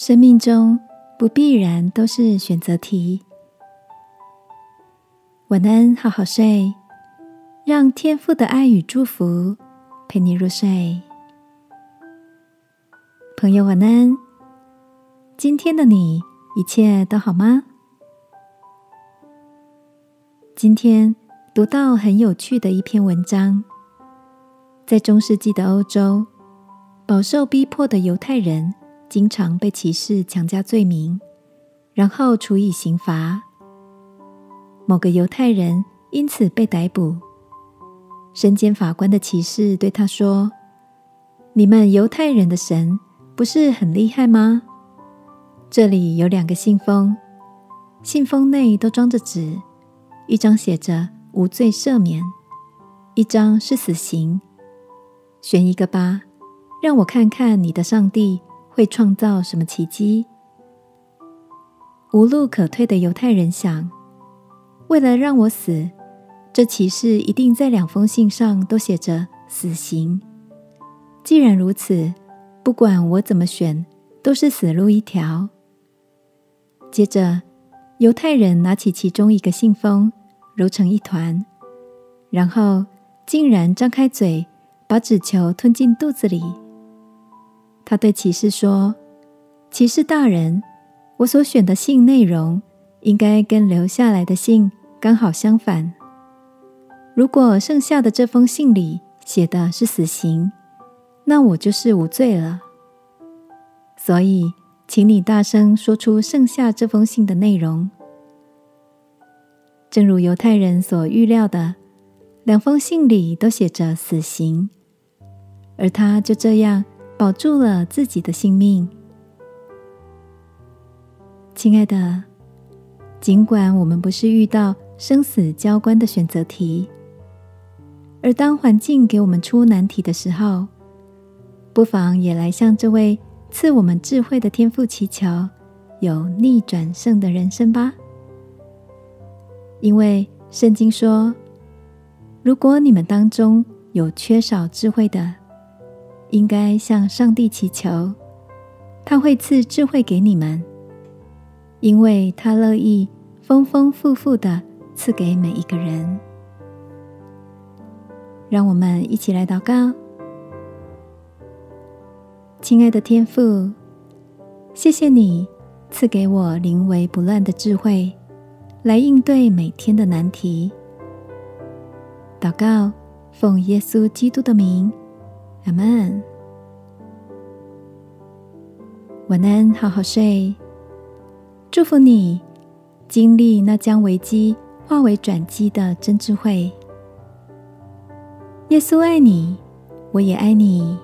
生命中不必然都是选择题。晚安，好好睡，让天父的爱与祝福陪你入睡。朋友，晚安。今天的你一切都好吗？今天读到很有趣的一篇文章，在中世纪的欧洲，饱受逼迫的犹太人。经常被歧视、强加罪名，然后处以刑罚。某个犹太人因此被逮捕。身兼法官的骑士对他说：“你们犹太人的神不是很厉害吗？这里有两个信封，信封内都装着纸，一张写着‘无罪赦免’，一张是死刑。选一个吧，让我看看你的上帝。”会创造什么奇迹？无路可退的犹太人想：为了让我死，这骑士一定在两封信上都写着死刑。既然如此，不管我怎么选，都是死路一条。接着，犹太人拿起其中一个信封，揉成一团，然后竟然张开嘴，把纸球吞进肚子里。他对骑士说：“骑士大人，我所选的信内容应该跟留下来的信刚好相反。如果剩下的这封信里写的是死刑，那我就是无罪了。所以，请你大声说出剩下这封信的内容。”正如犹太人所预料的，两封信里都写着死刑，而他就这样。保住了自己的性命，亲爱的。尽管我们不是遇到生死交关的选择题，而当环境给我们出难题的时候，不妨也来向这位赐我们智慧的天赋祈求，有逆转胜的人生吧。因为圣经说，如果你们当中有缺少智慧的，应该向上帝祈求，他会赐智慧给你们，因为他乐意丰丰富富的赐给每一个人。让我们一起来祷告，亲爱的天父，谢谢你赐给我临危不乱的智慧，来应对每天的难题。祷告，奉耶稣基督的名。阿门。晚安，好好睡。祝福你经历那将危机化为转机的真智慧。耶稣爱你，我也爱你。